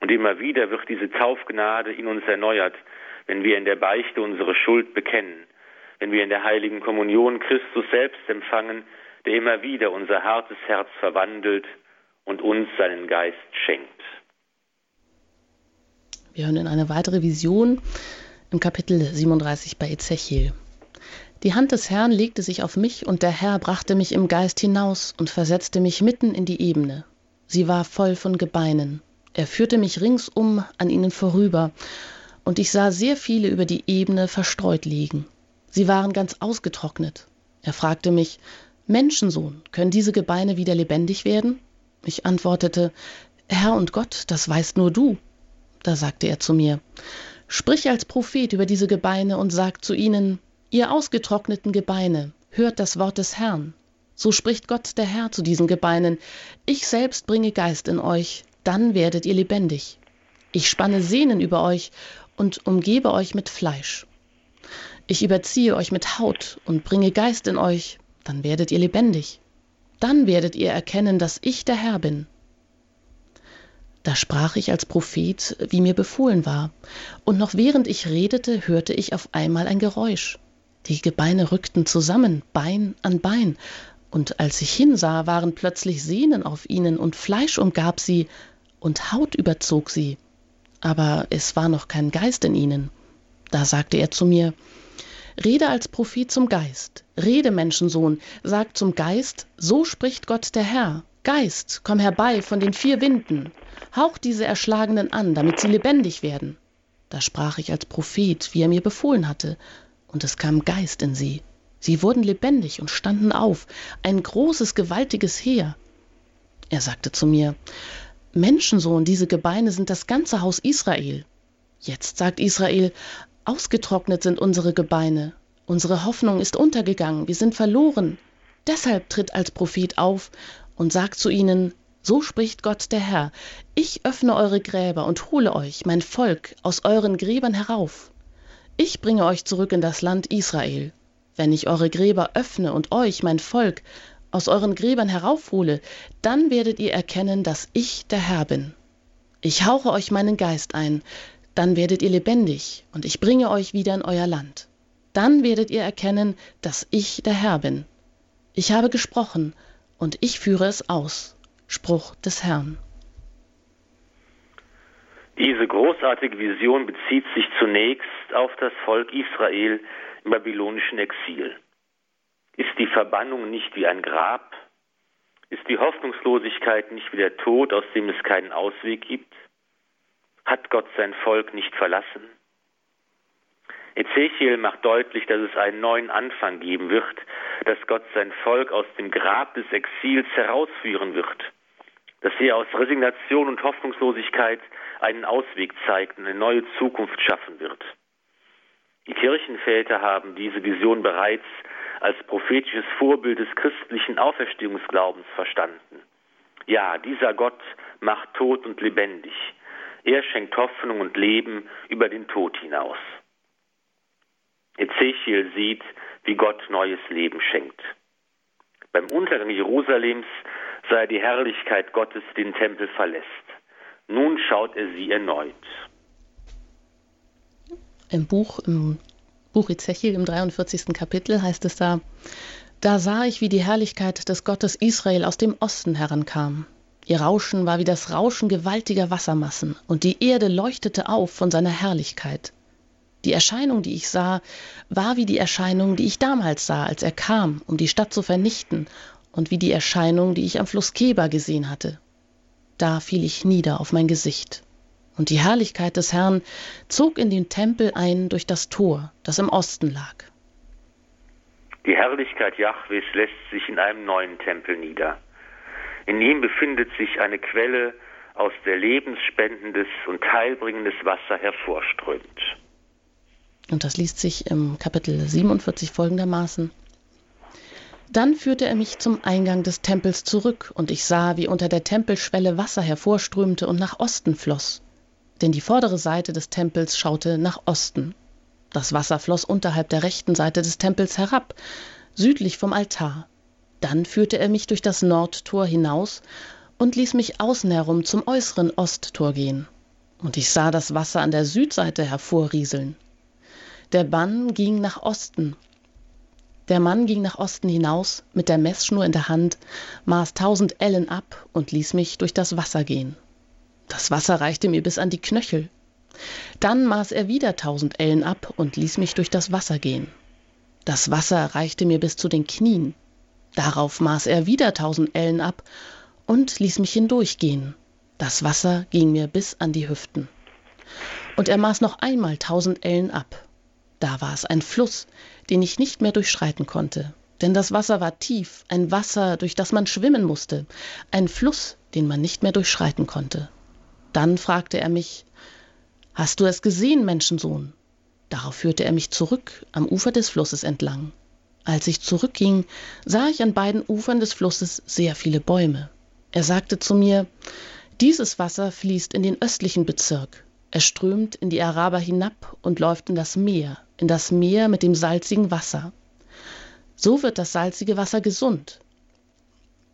Und immer wieder wird diese Taufgnade in uns erneuert, wenn wir in der Beichte unsere Schuld bekennen, wenn wir in der heiligen Kommunion Christus selbst empfangen, der immer wieder unser hartes Herz verwandelt und uns seinen Geist schenkt. Wir hören in eine weitere Vision im Kapitel 37 bei Ezechiel. Die Hand des Herrn legte sich auf mich, und der Herr brachte mich im Geist hinaus und versetzte mich mitten in die Ebene. Sie war voll von Gebeinen. Er führte mich ringsum an ihnen vorüber, und ich sah sehr viele über die Ebene verstreut liegen. Sie waren ganz ausgetrocknet. Er fragte mich, Menschensohn, können diese Gebeine wieder lebendig werden? Ich antwortete, Herr und Gott, das weißt nur du. Da sagte er zu mir, Sprich als Prophet über diese Gebeine und sag zu ihnen, Ihr ausgetrockneten Gebeine, hört das Wort des Herrn. So spricht Gott der Herr zu diesen Gebeinen, ich selbst bringe Geist in euch, dann werdet ihr lebendig. Ich spanne Sehnen über euch und umgebe euch mit Fleisch. Ich überziehe euch mit Haut und bringe Geist in euch, dann werdet ihr lebendig. Dann werdet ihr erkennen, dass ich der Herr bin. Da sprach ich als Prophet, wie mir befohlen war, und noch während ich redete, hörte ich auf einmal ein Geräusch. Die Gebeine rückten zusammen, Bein an Bein, und als ich hinsah, waren plötzlich Sehnen auf ihnen, und Fleisch umgab sie, und Haut überzog sie. Aber es war noch kein Geist in ihnen. Da sagte er zu mir, Rede als Prophet zum Geist, rede Menschensohn, sag zum Geist, so spricht Gott der Herr. Geist, komm herbei von den vier Winden, hauch diese Erschlagenen an, damit sie lebendig werden. Da sprach ich als Prophet, wie er mir befohlen hatte, und es kam Geist in sie. Sie wurden lebendig und standen auf, ein großes, gewaltiges Heer. Er sagte zu mir, Menschensohn, diese Gebeine sind das ganze Haus Israel. Jetzt sagt Israel, ausgetrocknet sind unsere Gebeine, unsere Hoffnung ist untergegangen, wir sind verloren. Deshalb tritt als Prophet auf und sagt zu ihnen, so spricht Gott der Herr, ich öffne eure Gräber und hole euch, mein Volk, aus euren Gräbern herauf. Ich bringe euch zurück in das Land Israel. Wenn ich eure Gräber öffne und euch, mein Volk, aus euren Gräbern heraufhole, dann werdet ihr erkennen, dass ich der Herr bin. Ich hauche euch meinen Geist ein, dann werdet ihr lebendig, und ich bringe euch wieder in euer Land. Dann werdet ihr erkennen, dass ich der Herr bin. Ich habe gesprochen, und ich führe es aus. Spruch des Herrn. Diese großartige Vision bezieht sich zunächst auf das Volk Israel im babylonischen Exil. Ist die Verbannung nicht wie ein Grab? Ist die Hoffnungslosigkeit nicht wie der Tod, aus dem es keinen Ausweg gibt? Hat Gott sein Volk nicht verlassen? Ezechiel macht deutlich, dass es einen neuen Anfang geben wird, dass Gott sein Volk aus dem Grab des Exils herausführen wird, dass er aus Resignation und Hoffnungslosigkeit einen Ausweg zeigt und eine neue Zukunft schaffen wird. Die Kirchenväter haben diese Vision bereits als prophetisches Vorbild des christlichen Auferstehungsglaubens verstanden. Ja, dieser Gott macht tot und lebendig. Er schenkt Hoffnung und Leben über den Tod hinaus. Ezechiel sieht, wie Gott neues Leben schenkt. Beim Untergang Jerusalems sah er die Herrlichkeit Gottes den Tempel verlässt. Nun schaut er sie erneut. Im Buch, im Buch Ezechiel im 43. Kapitel heißt es da, da sah ich, wie die Herrlichkeit des Gottes Israel aus dem Osten herankam. Ihr Rauschen war wie das Rauschen gewaltiger Wassermassen, und die Erde leuchtete auf von seiner Herrlichkeit. Die Erscheinung, die ich sah, war wie die Erscheinung, die ich damals sah, als er kam, um die Stadt zu vernichten, und wie die Erscheinung, die ich am Fluss Keba gesehen hatte. Da fiel ich nieder auf mein Gesicht. Und die Herrlichkeit des Herrn zog in den Tempel ein durch das Tor, das im Osten lag. Die Herrlichkeit Jahwes lässt sich in einem neuen Tempel nieder. In ihm befindet sich eine Quelle, aus der lebensspendendes und heilbringendes Wasser hervorströmt. Und das liest sich im Kapitel 47 folgendermaßen. Dann führte er mich zum Eingang des Tempels zurück, und ich sah, wie unter der Tempelschwelle Wasser hervorströmte und nach Osten floss. Denn die vordere Seite des Tempels schaute nach Osten. Das Wasser floss unterhalb der rechten Seite des Tempels herab, südlich vom Altar. Dann führte er mich durch das Nordtor hinaus und ließ mich außen herum zum äußeren Osttor gehen. Und ich sah das Wasser an der Südseite hervorrieseln. Der Bann ging nach Osten der Mann ging nach Osten hinaus mit der Messschnur in der Hand, maß tausend Ellen ab und ließ mich durch das Wasser gehen. Das Wasser reichte mir bis an die Knöchel. Dann maß er wieder tausend Ellen ab und ließ mich durch das Wasser gehen. Das Wasser reichte mir bis zu den Knien. Darauf maß er wieder tausend Ellen ab und ließ mich hindurchgehen. Das Wasser ging mir bis an die Hüften. Und er maß noch einmal tausend Ellen ab. Da war es ein Fluss, den ich nicht mehr durchschreiten konnte. Denn das Wasser war tief, ein Wasser, durch das man schwimmen musste, ein Fluss, den man nicht mehr durchschreiten konnte. Dann fragte er mich, Hast du es gesehen, Menschensohn? Darauf führte er mich zurück am Ufer des Flusses entlang. Als ich zurückging, sah ich an beiden Ufern des Flusses sehr viele Bäume. Er sagte zu mir, dieses Wasser fließt in den östlichen Bezirk. Es strömt in die Araber hinab und läuft in das Meer, in das Meer mit dem salzigen Wasser. So wird das salzige Wasser gesund.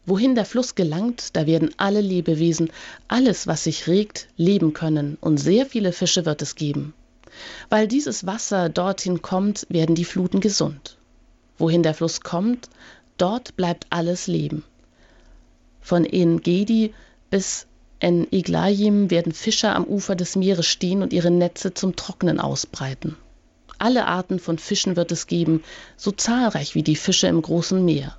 Wohin der Fluss gelangt, da werden alle Lebewesen, alles, was sich regt, leben können, und sehr viele Fische wird es geben. Weil dieses Wasser dorthin kommt, werden die Fluten gesund. Wohin der Fluss kommt, dort bleibt alles Leben. Von En-Gedi bis En-Eglayim werden Fischer am Ufer des Meeres stehen und ihre Netze zum Trocknen ausbreiten. Alle Arten von Fischen wird es geben, so zahlreich wie die Fische im großen Meer.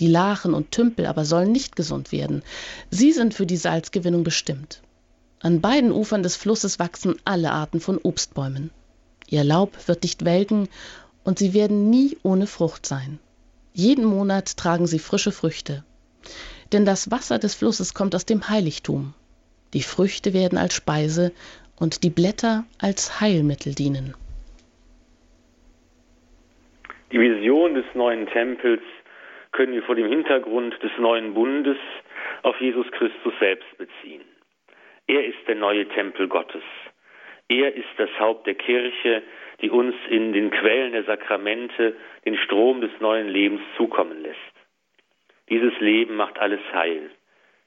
Die Lachen und Tümpel aber sollen nicht gesund werden. Sie sind für die Salzgewinnung bestimmt. An beiden Ufern des Flusses wachsen alle Arten von Obstbäumen. Ihr Laub wird nicht welken und sie werden nie ohne Frucht sein. Jeden Monat tragen sie frische Früchte. Denn das Wasser des Flusses kommt aus dem Heiligtum. Die Früchte werden als Speise und die Blätter als Heilmittel dienen. Die Vision des neuen Tempels können wir vor dem Hintergrund des neuen Bundes auf Jesus Christus selbst beziehen. Er ist der neue Tempel Gottes. Er ist das Haupt der Kirche, die uns in den Quellen der Sakramente den Strom des neuen Lebens zukommen lässt. Dieses Leben macht alles heil.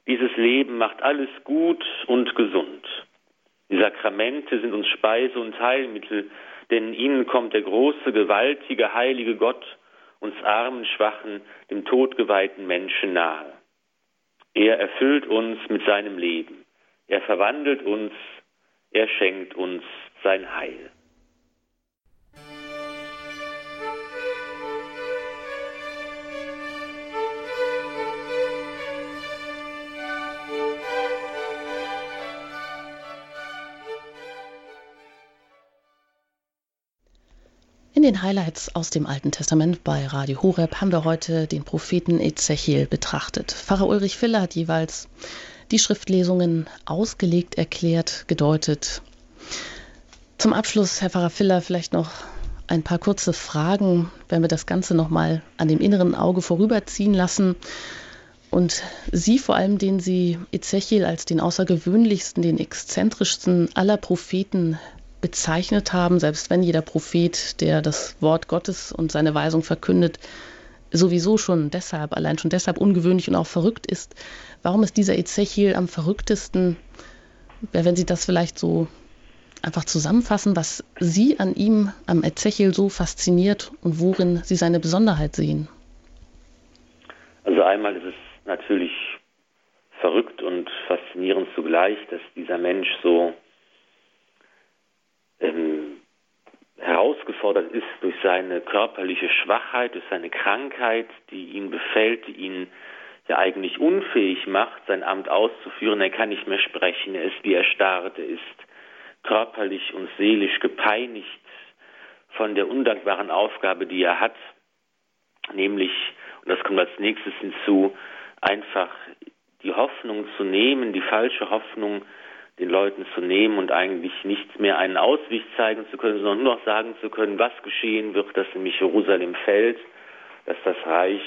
Dieses Leben macht alles gut und gesund. Die Sakramente sind uns Speise und Heilmittel, denn ihnen kommt der große, gewaltige, heilige Gott uns armen, schwachen, dem Tod geweihten Menschen nahe. Er erfüllt uns mit seinem Leben. Er verwandelt uns, er schenkt uns sein Heil. Den Highlights aus dem Alten Testament bei Radio Horeb haben wir heute den Propheten Ezechiel betrachtet. Pfarrer Ulrich Filler hat jeweils die Schriftlesungen ausgelegt, erklärt, gedeutet. Zum Abschluss, Herr Pfarrer Filler, vielleicht noch ein paar kurze Fragen, wenn wir das Ganze nochmal an dem inneren Auge vorüberziehen lassen. Und Sie vor allem, den Sie Ezechiel als den außergewöhnlichsten, den exzentrischsten aller Propheten bezeichnet haben, selbst wenn jeder Prophet, der das Wort Gottes und seine Weisung verkündet, sowieso schon deshalb, allein schon deshalb ungewöhnlich und auch verrückt ist. Warum ist dieser Ezechiel am verrücktesten? Wenn Sie das vielleicht so einfach zusammenfassen, was Sie an ihm, am Ezechiel so fasziniert und worin Sie seine Besonderheit sehen. Also einmal ist es natürlich verrückt und faszinierend zugleich, dass dieser Mensch so ähm, herausgefordert ist durch seine körperliche Schwachheit, durch seine Krankheit, die ihn befällt, die ihn ja eigentlich unfähig macht, sein Amt auszuführen. Er kann nicht mehr sprechen, er ist wie erstarrt, er ist körperlich und seelisch gepeinigt von der undankbaren Aufgabe, die er hat, nämlich, und das kommt als nächstes hinzu, einfach die Hoffnung zu nehmen, die falsche Hoffnung, den Leuten zu nehmen und eigentlich nicht mehr einen Ausweg zeigen zu können, sondern nur noch sagen zu können, was geschehen wird, dass nämlich Jerusalem fällt, dass das Reich,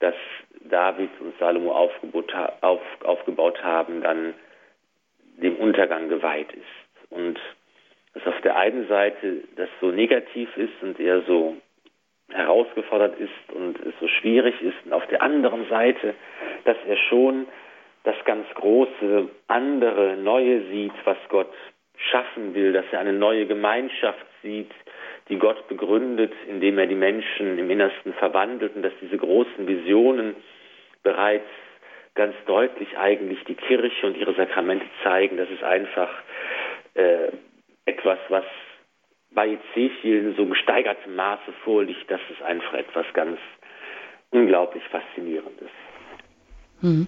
das David und Salomo aufgebaut, auf, aufgebaut haben, dann dem Untergang geweiht ist. Und dass auf der einen Seite das so negativ ist und er so herausgefordert ist und es so schwierig ist, und auf der anderen Seite, dass er schon das ganz große, andere, neue sieht, was Gott schaffen will, dass er eine neue Gemeinschaft sieht, die Gott begründet, indem er die Menschen im Innersten verwandelt und dass diese großen Visionen bereits ganz deutlich eigentlich die Kirche und ihre Sakramente zeigen. Das ist einfach äh, etwas, was bei Ezechiel in so gesteigertem Maße vorliegt, dass es einfach etwas ganz unglaublich Faszinierendes. Hm.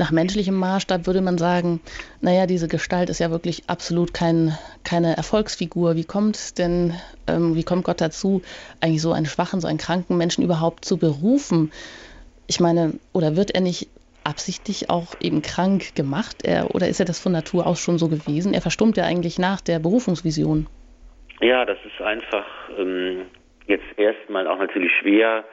Nach menschlichem Maßstab würde man sagen, naja, diese Gestalt ist ja wirklich absolut kein, keine Erfolgsfigur. Wie kommt denn, ähm, wie kommt Gott dazu, eigentlich so einen schwachen, so einen kranken Menschen überhaupt zu berufen? Ich meine, oder wird er nicht absichtlich auch eben krank gemacht? Er, oder ist er das von Natur aus schon so gewesen? Er verstummt ja eigentlich nach der Berufungsvision. Ja, das ist einfach ähm, jetzt erstmal auch natürlich schwer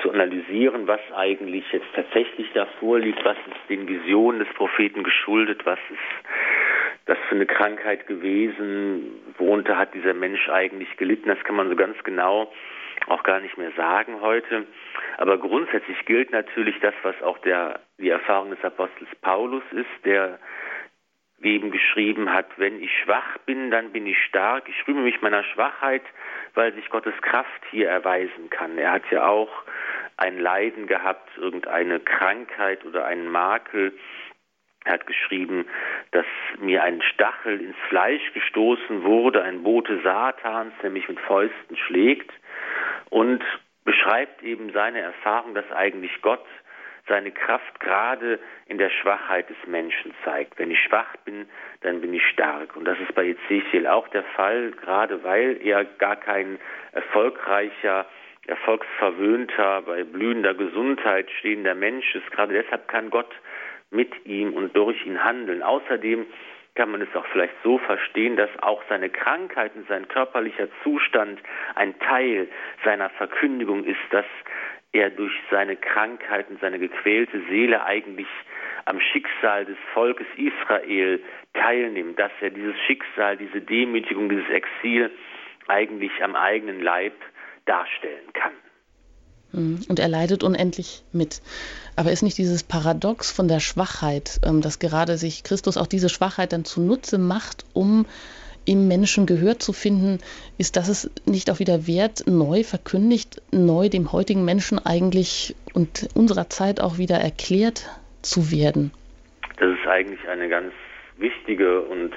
zu analysieren, was eigentlich jetzt tatsächlich da vorliegt, was ist den Visionen des Propheten geschuldet, was ist das für eine Krankheit gewesen, worunter hat dieser Mensch eigentlich gelitten, das kann man so ganz genau auch gar nicht mehr sagen heute. Aber grundsätzlich gilt natürlich das, was auch der, die Erfahrung des Apostels Paulus ist, der eben geschrieben hat, wenn ich schwach bin, dann bin ich stark. Ich rühme mich meiner Schwachheit, weil sich Gottes Kraft hier erweisen kann. Er hat ja auch ein Leiden gehabt, irgendeine Krankheit oder einen Makel. Er hat geschrieben, dass mir ein Stachel ins Fleisch gestoßen wurde, ein Bote Satans, der mich mit Fäusten schlägt und beschreibt eben seine Erfahrung, dass eigentlich Gott seine Kraft gerade in der Schwachheit des Menschen zeigt. Wenn ich schwach bin, dann bin ich stark. Und das ist bei Ezechiel auch der Fall, gerade weil er gar kein erfolgreicher, erfolgsverwöhnter, bei blühender Gesundheit stehender Mensch ist. Gerade deshalb kann Gott mit ihm und durch ihn handeln. Außerdem kann man es auch vielleicht so verstehen, dass auch seine Krankheit und sein körperlicher Zustand ein Teil seiner Verkündigung ist, dass er durch seine Krankheit und seine gequälte Seele eigentlich am Schicksal des Volkes Israel teilnimmt, dass er dieses Schicksal, diese Demütigung, dieses Exil eigentlich am eigenen Leib darstellen kann. Hm, und er leidet unendlich mit. Aber ist nicht dieses Paradox von der Schwachheit, ähm, dass gerade sich Christus auch diese Schwachheit dann zunutze macht, um im Menschen Gehör zu finden, ist das es nicht auch wieder wert, neu verkündigt, neu dem heutigen Menschen eigentlich und unserer Zeit auch wieder erklärt zu werden? Das ist eigentlich eine ganz wichtige und,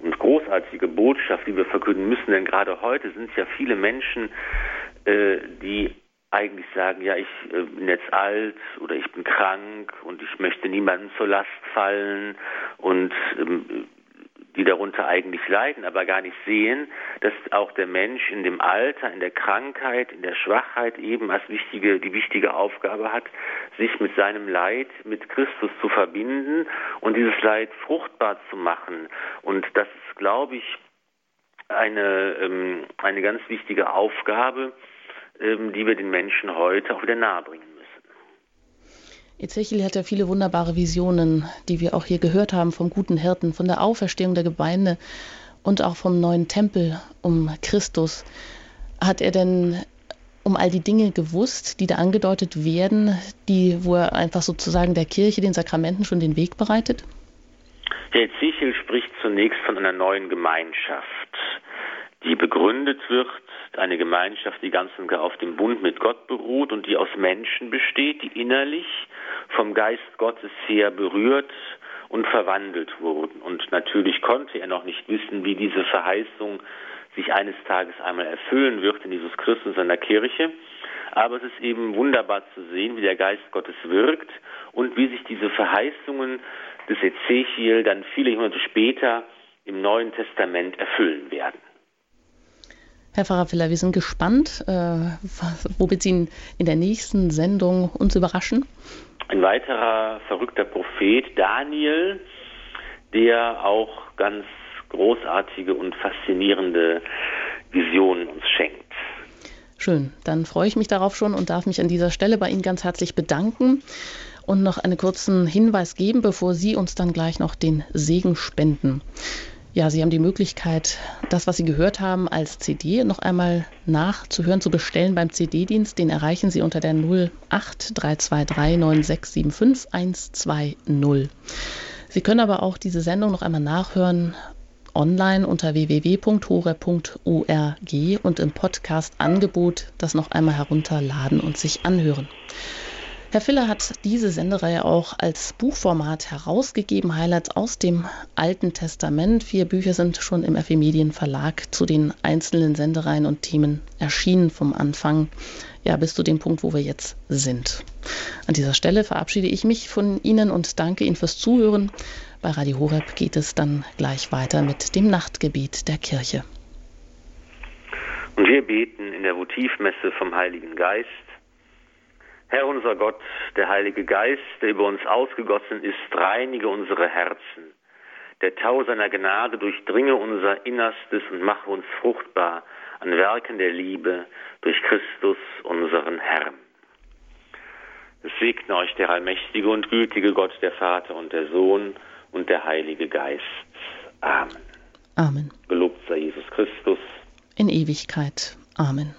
und großartige Botschaft, die wir verkünden müssen, denn gerade heute sind es ja viele Menschen, äh, die eigentlich sagen, ja, ich äh, bin jetzt alt oder ich bin krank und ich möchte niemandem zur Last fallen und ähm, die darunter eigentlich leiden, aber gar nicht sehen, dass auch der Mensch in dem Alter, in der Krankheit, in der Schwachheit eben als wichtige, die wichtige Aufgabe hat, sich mit seinem Leid, mit Christus zu verbinden und dieses Leid fruchtbar zu machen. Und das ist, glaube ich, eine, ähm, eine ganz wichtige Aufgabe, ähm, die wir den Menschen heute auch wieder nahebringen Ezechiel hat ja viele wunderbare Visionen, die wir auch hier gehört haben vom guten Hirten, von der Auferstehung der Gebeine und auch vom neuen Tempel um Christus. Hat er denn um all die Dinge gewusst, die da angedeutet werden, die, wo er einfach sozusagen der Kirche, den Sakramenten schon den Weg bereitet? Der Ezechiel spricht zunächst von einer neuen Gemeinschaft, die begründet wird eine Gemeinschaft, die ganz und gar auf dem Bund mit Gott beruht und die aus Menschen besteht, die innerlich vom Geist Gottes her berührt und verwandelt wurden. Und natürlich konnte er noch nicht wissen, wie diese Verheißung sich eines Tages einmal erfüllen wird in Jesus Christus und seiner Kirche. Aber es ist eben wunderbar zu sehen, wie der Geist Gottes wirkt und wie sich diese Verheißungen des Ezechiel dann viele Jahrhunderte später im Neuen Testament erfüllen werden. Herr Pfarrer Filler, wir sind gespannt, äh, womit Sie in der nächsten Sendung uns überraschen. Ein weiterer verrückter Prophet, Daniel, der auch ganz großartige und faszinierende Visionen uns schenkt. Schön, dann freue ich mich darauf schon und darf mich an dieser Stelle bei Ihnen ganz herzlich bedanken und noch einen kurzen Hinweis geben, bevor Sie uns dann gleich noch den Segen spenden. Ja, Sie haben die Möglichkeit, das, was Sie gehört haben, als CD noch einmal nachzuhören, zu bestellen beim CD-Dienst. Den erreichen Sie unter der 08323 9675 120. Sie können aber auch diese Sendung noch einmal nachhören online unter www.hore.org und im Podcast-Angebot das noch einmal herunterladen und sich anhören. Herr Filler hat diese Sendereihe auch als Buchformat herausgegeben, Highlights aus dem Alten Testament. Vier Bücher sind schon im FE Medien Verlag zu den einzelnen Sendereien und Themen erschienen vom Anfang ja, bis zu dem Punkt, wo wir jetzt sind. An dieser Stelle verabschiede ich mich von Ihnen und danke Ihnen fürs Zuhören. Bei Radio Horeb geht es dann gleich weiter mit dem Nachtgebet der Kirche. Und wir beten in der Votivmesse vom Heiligen Geist. Herr unser Gott, der Heilige Geist, der über uns ausgegossen ist, reinige unsere Herzen. Der Tau seiner Gnade durchdringe unser Innerstes und mache uns fruchtbar an Werken der Liebe durch Christus, unseren Herrn. Es segne euch der allmächtige und gütige Gott, der Vater und der Sohn und der Heilige Geist. Amen. Amen. Gelobt sei Jesus Christus. In Ewigkeit. Amen.